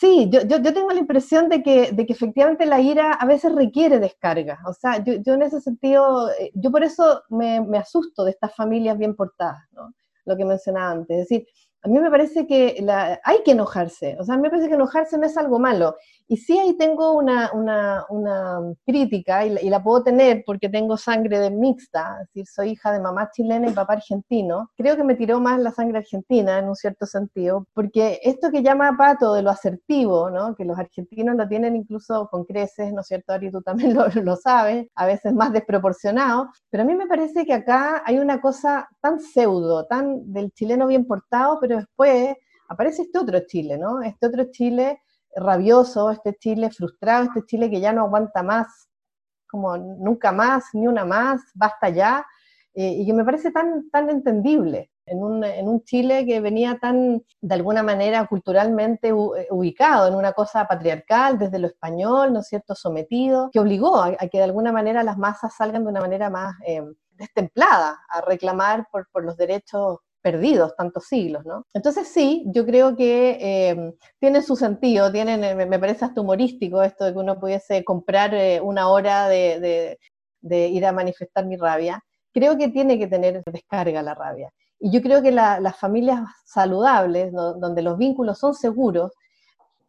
S3: Sí, yo, yo, yo, tengo la impresión de que, de que efectivamente la ira a veces requiere descarga. O sea, yo, yo en ese sentido, eh, yo por eso me, me, asusto de estas familias bien portadas, ¿no? Lo que mencionaba antes. Es decir, a mí me parece que la, hay que enojarse, o sea, a mí me parece que enojarse no es algo malo. Y sí ahí tengo una, una, una crítica, y la, puedo tener porque tengo sangre de mixta, es decir, soy hija de mamá chilena y papá argentino. Creo que me tiró más la sangre argentina en un cierto sentido, porque esto que llama Pato de lo asertivo, ¿no? que los argentinos lo tienen incluso con creces, ¿no es cierto, Ari? Tú también lo, lo sabes, a veces más desproporcionado, pero a mí me parece que acá hay una cosa tan pseudo, tan del chileno bien portado, pero después aparece este otro Chile, ¿no? Este otro Chile rabioso, este Chile frustrado, este Chile que ya no aguanta más, como nunca más, ni una más, basta ya, eh, y que me parece tan, tan entendible. En un, en un, Chile que venía tan, de alguna manera, culturalmente eh, ubicado en una cosa patriarcal, desde lo español, ¿no es cierto?, sometido, que obligó a, que de alguna manera las masas salgan de una manera más eh, destemplada a reclamar por, por los derechos perdidos tantos siglos, ¿no? Entonces sí, yo creo que eh, tiene su sentido, tienen, eh, me parece hasta humorístico esto de que uno pudiese comprar eh, una hora de, ir a manifestar mi rabia. Creo que tiene que tener descarga la rabia. Y yo creo que las familias saludables, donde los vínculos son seguros,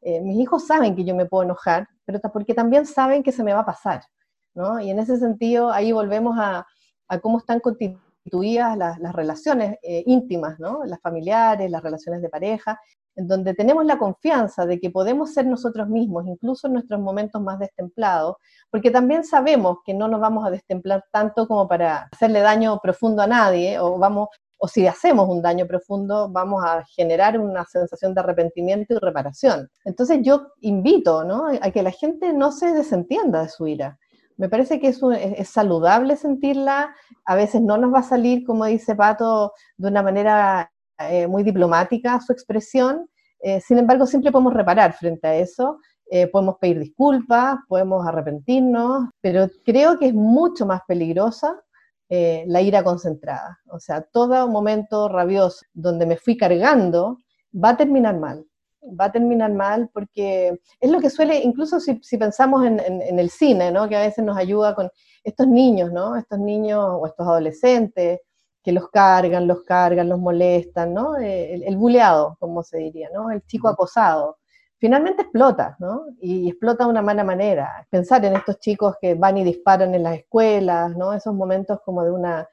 S3: mis hijos saben que yo me puedo enojar, pero porque también saben que se me va a pasar, ¿no? Y en ese sentido, ahí volvemos a, a cómo están constituidos las, las relaciones eh, íntimas, ¿no? las familiares, las relaciones de pareja, en donde tenemos la confianza de que podemos ser nosotros mismos, incluso en nuestros momentos más destemplados, porque también sabemos que no nos vamos a destemplar tanto como para hacerle daño profundo a nadie, o vamos o si hacemos un daño profundo, vamos a generar una sensación de arrepentimiento y reparación. Entonces yo invito ¿no? a que la gente no se desentienda de su ira, me parece que es, es, saludable sentirla, a veces no nos va a salir, como dice Pato, de una manera eh, muy diplomática su expresión, eh, sin embargo siempre podemos reparar frente a eso, eh, podemos pedir disculpas, podemos arrepentirnos, pero creo que es mucho más peligrosa la ira concentrada, o sea, todo momento rabioso donde me fui cargando va a terminar mal va a terminar mal porque es lo que suele, incluso si, pensamos en, el cine, ¿no? que a veces nos ayuda con estos niños, ¿no? estos niños o estos adolescentes que los cargan, los cargan, los molestan, ¿no? Eh, el, el buleado, como se diría, ¿no? el chico acosado. Finalmente explota, ¿no? Y, explota de una mala manera. Pensar en estos chicos que van y disparan en las escuelas, ¿no? Esos momentos como de una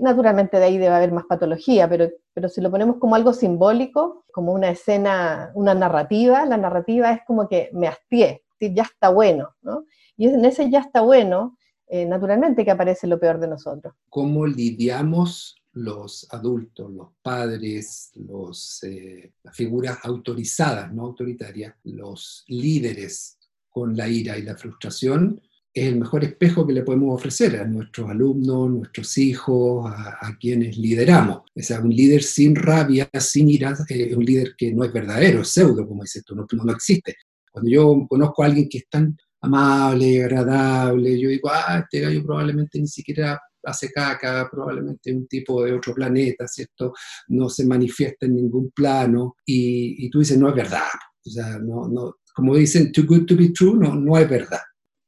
S3: naturalmente de ahí debe haber más patología, pero, pero si lo ponemos como algo simbólico, como una escena, una narrativa, la narrativa es como que me hastié, ya está bueno, ¿no? Y en ese ya está bueno, eh, naturalmente que aparece lo peor de nosotros.
S4: ¿Cómo lidiamos los adultos, los padres, los, eh, las figuras autorizadas, no autoritarias, los líderes con la ira y la frustración? Es el mejor espejo que le podemos ofrecer a nuestros alumnos, nuestros hijos, a, quienes lideramos. O sea, un líder sin rabia, sin ira, eh, es un líder que no es verdadero, es pseudo, como dices tú, no, no, existe. Cuando yo conozco a alguien que es tan amable, agradable, yo digo, ah, este gallo probablemente ni siquiera hace caca, probablemente un tipo de otro planeta, ¿cierto? No se manifiesta en ningún plano y, y tú dices, no es verdad. O sea, no, no, como dicen, too good to be true, no, no es verdad.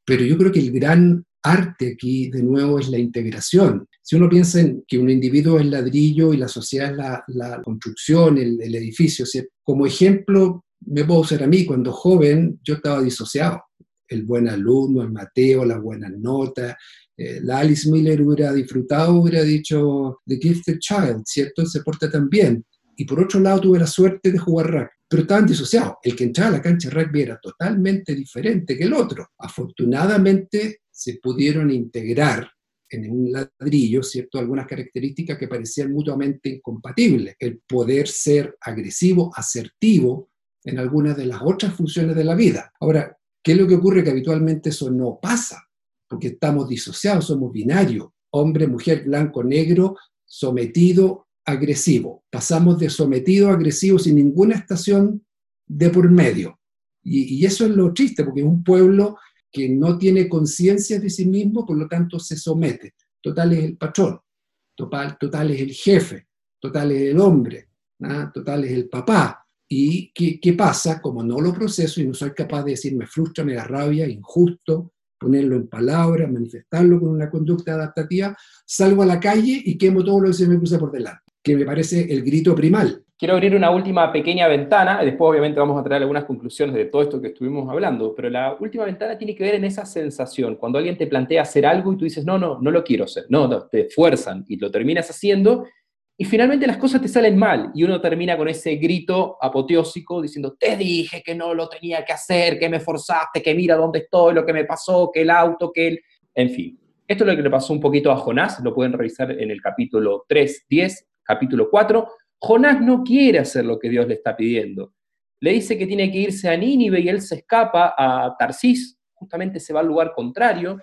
S4: Pero yo creo que el gran arte aquí, de nuevo, es la integración. Si uno piensa en que un individuo es ladrillo y la sociedad es la, construcción, el, edificio, como ejemplo, me puedo usar a mí, cuando joven yo estaba disociado. El buen alumno, el Mateo, las buenas notas. Eh, la Alice Miller hubiera disfrutado, hubiera dicho, The Gifted Child, ¿cierto? Se porta tan bien. Y por otro lado, tuve la suerte de jugar rugby pero estaban disociados. El que entraba a la cancha de rugby era totalmente diferente que el otro. Afortunadamente se pudieron integrar en un ladrillo, ¿cierto? Algunas características que parecían mutuamente incompatibles. El poder ser agresivo, asertivo en algunas de las otras funciones de la vida. Ahora, ¿qué es lo que ocurre? Que habitualmente eso no pasa, porque estamos disociados, somos binarios, hombre, mujer, blanco, negro, sometido, agresivo. Pasamos de sometido a agresivo sin ninguna estación de por medio. Y, eso es lo triste, porque es un pueblo que no tiene conciencia de sí mismo, por lo tanto se somete. Total es el patrón, total, es el jefe, total es el hombre, total es el papá. ¿Y qué, qué, pasa? Como no lo proceso y no soy capaz de decir me frustra, me da rabia, injusto, ponerlo en palabras, manifestarlo con una conducta adaptativa, salgo a la calle y quemo todo lo que se me cruza por delante, que me parece el grito primal.
S2: Quiero abrir una última pequeña ventana, después obviamente vamos a traer algunas conclusiones de todo esto que estuvimos hablando, pero la última ventana tiene que ver en esa sensación, cuando alguien te plantea hacer algo y tú dices, no, no, no lo quiero hacer, no, te fuerzan y lo terminas haciendo, y finalmente las cosas te salen mal, y uno termina con ese grito apoteósico diciendo, te dije que no lo tenía que hacer, que me forzaste, que mira dónde estoy, lo que me pasó, que el auto, que el... En fin, esto es lo que le pasó un poquito a Jonás, lo pueden revisar en el capítulo 3, 10, capítulo 4, Jonás no quiere hacer lo que Dios le está pidiendo. Le dice que tiene que irse a Nínive y él se escapa a Tarsis, justamente se va al lugar contrario,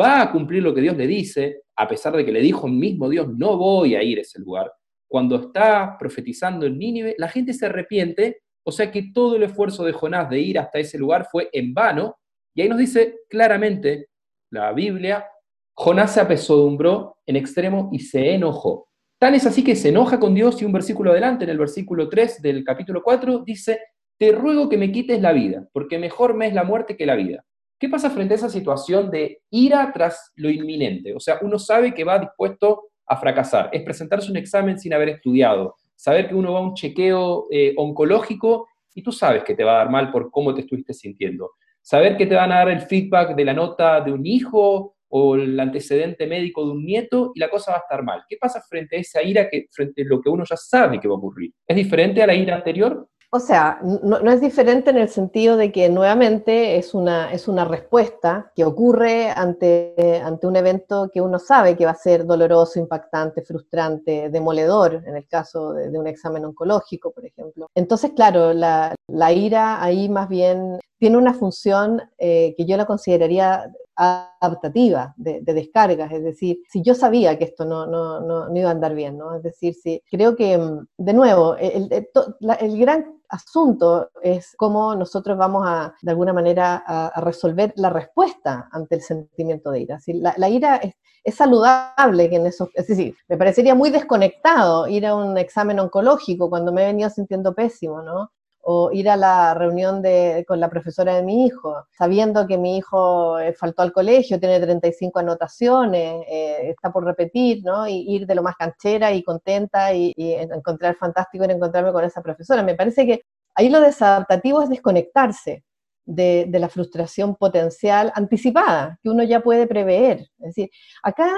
S2: va a cumplir lo que Dios le dice, a pesar de que le dijo mismo Dios, no voy a ir a ese lugar. Cuando está profetizando en Nínive, la gente se arrepiente, o sea que todo el esfuerzo de Jonás de ir hasta ese lugar fue en vano, y ahí nos dice claramente la Biblia, Jonás se apesadumbró en extremo y se enojó. Tan es así que se enoja con Dios y un versículo adelante, en el versículo 3 del capítulo 4, dice, te ruego que me quites la vida, porque mejor me es la muerte que la vida. ¿Qué pasa frente a esa situación de ira tras lo inminente? O sea, uno sabe que va dispuesto a fracasar. Es presentarse un examen sin haber estudiado, saber que uno va a un chequeo eh, oncológico y tú sabes que te va a dar mal por cómo te estuviste sintiendo. Saber que te van a dar el feedback de la nota de un hijo o el antecedente médico de un nieto y la cosa va a estar mal. ¿Qué pasa frente a esa ira que frente a lo que uno ya sabe que va a ocurrir? ¿Es diferente a la ira anterior?
S3: O sea, no, es diferente en el sentido de que nuevamente es una, es una respuesta que ocurre ante, ante un evento que uno sabe que va a ser doloroso, impactante, frustrante, demoledor, en el caso de, un examen oncológico, por ejemplo. Entonces, claro, la, la ira ahí más bien tiene una función eh, que yo la consideraría adaptativa de, de, descargas, es decir, si yo sabía que esto no, no, no, no, iba a andar bien, ¿no? Es decir, si creo que, mm, de nuevo, el, el, el gran asunto es cómo nosotros vamos a, de alguna manera, a, a resolver la respuesta ante el sentimiento de ira. Si la, la, ira es, es saludable que en eso, es decir, me parecería muy desconectado ir a un examen oncológico cuando me he venido sintiendo pésimo, ¿no? O ir a la reunión de, con la profesora de mi hijo, sabiendo que mi hijo eh, faltó al colegio, tiene 35 anotaciones, eh, está por repetir, ¿no? Y ir de lo más canchera y contenta y, encontrar fantástico en encontrarme con esa profesora. Me parece que ahí lo desadaptativo es desconectarse de, de, la frustración potencial anticipada, que uno ya puede prever. Es decir, acá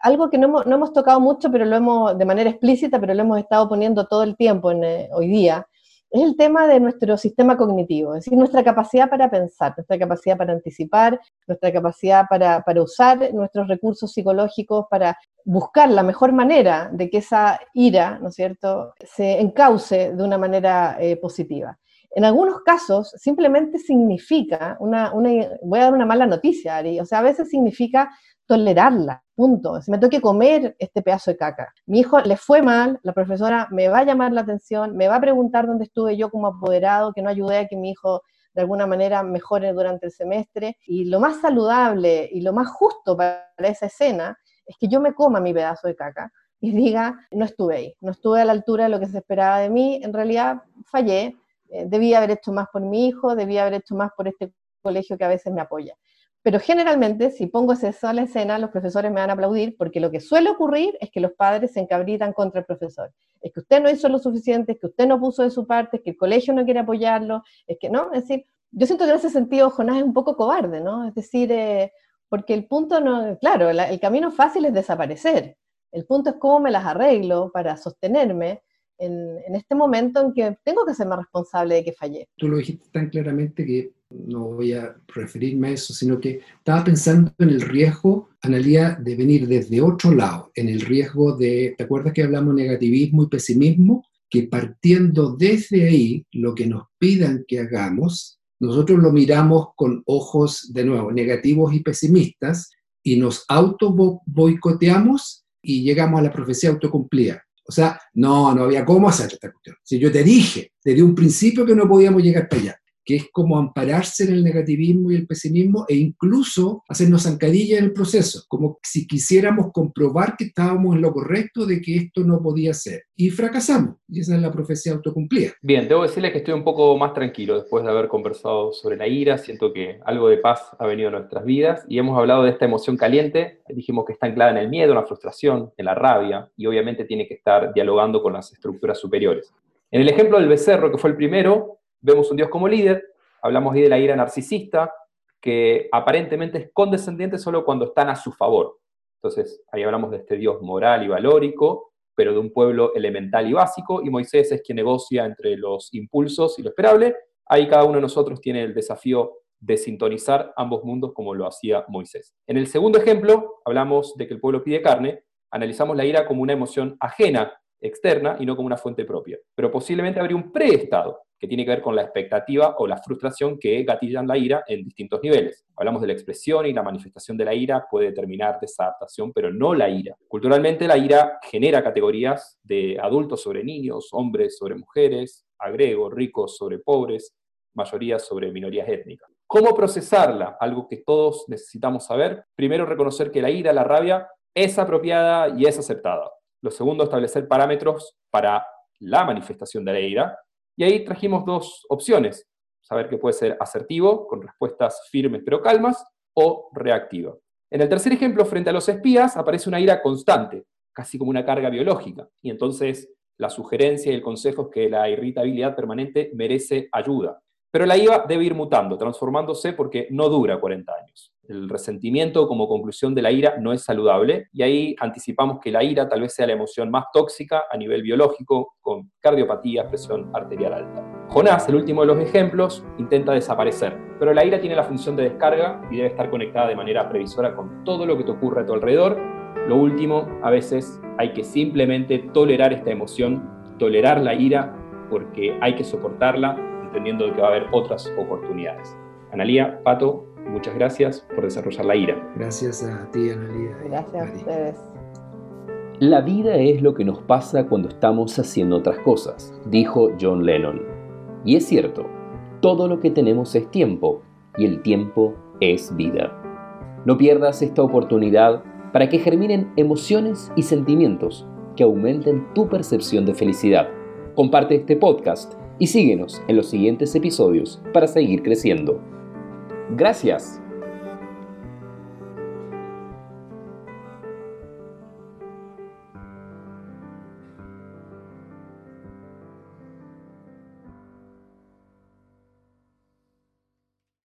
S3: algo que no hemos, no hemos tocado mucho, pero lo hemos, de manera explícita, pero lo hemos estado poniendo todo el tiempo en, eh, hoy día, es el tema de nuestro sistema cognitivo, es decir, nuestra capacidad para pensar, nuestra capacidad para anticipar, nuestra capacidad para, para, usar nuestros recursos psicológicos para buscar la mejor manera de que esa ira, ¿no es cierto?, se encauce de una manera eh, positiva. En algunos casos simplemente significa, una, una, voy a dar una mala noticia, Ari, o sea, a veces significa tolerarla, punto. Si me toque comer este pedazo de caca. Mi hijo le fue mal, la profesora me va a llamar la atención, me va a preguntar dónde estuve yo como apoderado, que no ayudé a que mi hijo de alguna manera mejore durante el semestre. Y lo más saludable y lo más justo para esa escena es que yo me coma mi pedazo de caca y diga, no estuve ahí, no estuve a la altura de lo que se esperaba de mí, en realidad fallé, eh, debía haber hecho más por mi hijo, debía haber hecho más por este colegio que a veces me apoya. Pero generalmente, si pongo eso a la escena, los profesores me van a aplaudir porque lo que suele ocurrir es que los padres se encabritan contra el profesor. Es que usted no hizo lo suficiente, es que usted no puso de su parte, es que el colegio no quiere apoyarlo, es que no, es decir, yo siento que en ese sentido Jonás es un poco cobarde, ¿no? Es decir, eh, porque el punto no, claro, la, el camino fácil es desaparecer. El punto es cómo me las arreglo para sostenerme en, este momento en que tengo que más responsable de que fallé.
S4: Tú lo dijiste tan claramente que no voy a referirme a eso, sino que estaba pensando en el riesgo, Analía, de venir desde otro lado, en el riesgo de, ¿te acuerdas que hablamos negativismo y pesimismo? Que partiendo desde ahí, lo que nos pidan que hagamos, nosotros lo miramos con ojos, de nuevo, negativos y pesimistas, y nos auto boicoteamos y llegamos a la profecía autocumplida. O sea, no, no había cómo hacer esta cuestión. Si yo te dije desde un principio que no podíamos llegar para allá, que es como ampararse en el negativismo y el pesimismo e incluso hacernos zancadilla en el proceso, como si quisiéramos comprobar que estábamos en lo correcto de que esto no podía ser. Y fracasamos, y esa es la profecía autocumplida.
S2: Bien, debo decirle que estoy un poco más tranquilo después de haber conversado sobre la ira, siento que algo de paz ha venido a nuestras vidas y hemos hablado de esta emoción caliente, dijimos que está anclada en el miedo, en la frustración, en la rabia y obviamente tiene que estar dialogando con las estructuras superiores. En el ejemplo del becerro, que fue el primero, vemos un Dios como líder, hablamos de la ira narcisista, que aparentemente es condescendiente solo cuando están a su favor. Entonces, ahí hablamos de este Dios moral y valórico, pero de un pueblo elemental y básico, y Moisés es quien negocia entre los impulsos y lo esperable. Ahí cada uno de nosotros tiene el desafío de sintonizar ambos mundos como lo hacía Moisés. En el segundo ejemplo, hablamos de que el pueblo pide carne, analizamos la ira como una emoción ajena, externa, y no como una fuente propia. Pero posiblemente habría un preestado, que tiene que ver con la expectativa o la frustración que gatillan la ira en distintos niveles. Hablamos de la expresión y la manifestación de la ira puede determinar desadaptación, pero no la ira. Culturalmente la ira genera categorías de adultos sobre niños, hombres sobre mujeres, agrego, ricos sobre pobres, mayoría sobre minorías étnicas. ¿Cómo procesarla? Algo que todos necesitamos saber. Primero, reconocer que la ira, la rabia, es apropiada y es aceptada. Lo segundo, establecer parámetros para la manifestación de la ira. Y ahí trajimos dos opciones, saber que puede ser asertivo, con respuestas firmes pero calmas, o reactiva. En el tercer ejemplo, frente a los espías, aparece una ira constante, casi como una carga biológica, y entonces la sugerencia y el consejo es que la irritabilidad permanente merece ayuda. Pero la IVA debe ir mutando, transformándose porque no dura 40 años. El resentimiento como conclusión de la ira no es saludable y ahí anticipamos que la ira tal vez sea la emoción más tóxica a nivel biológico, con cardiopatía, presión arterial alta. Jonás, el último de los ejemplos, intenta desaparecer, pero la ira tiene la función de descarga y debe estar conectada de manera previsora con todo lo que te ocurre a tu alrededor. Lo último, a veces hay que simplemente tolerar esta emoción, tolerar la ira, porque hay que soportarla entendiendo que va a haber otras oportunidades. Analía, Pato, muchas gracias por desarrollar la ira.
S4: Gracias a ti, Analía.
S3: Gracias a ustedes.
S1: La vida es lo que nos pasa cuando estamos haciendo otras cosas, dijo John Lennon. Y es cierto, todo lo que tenemos es tiempo y el tiempo es vida. No pierdas esta oportunidad para que germinen emociones y sentimientos que aumenten tu percepción de felicidad. Comparte este podcast y síguenos en los siguientes episodios para seguir creciendo. Gracias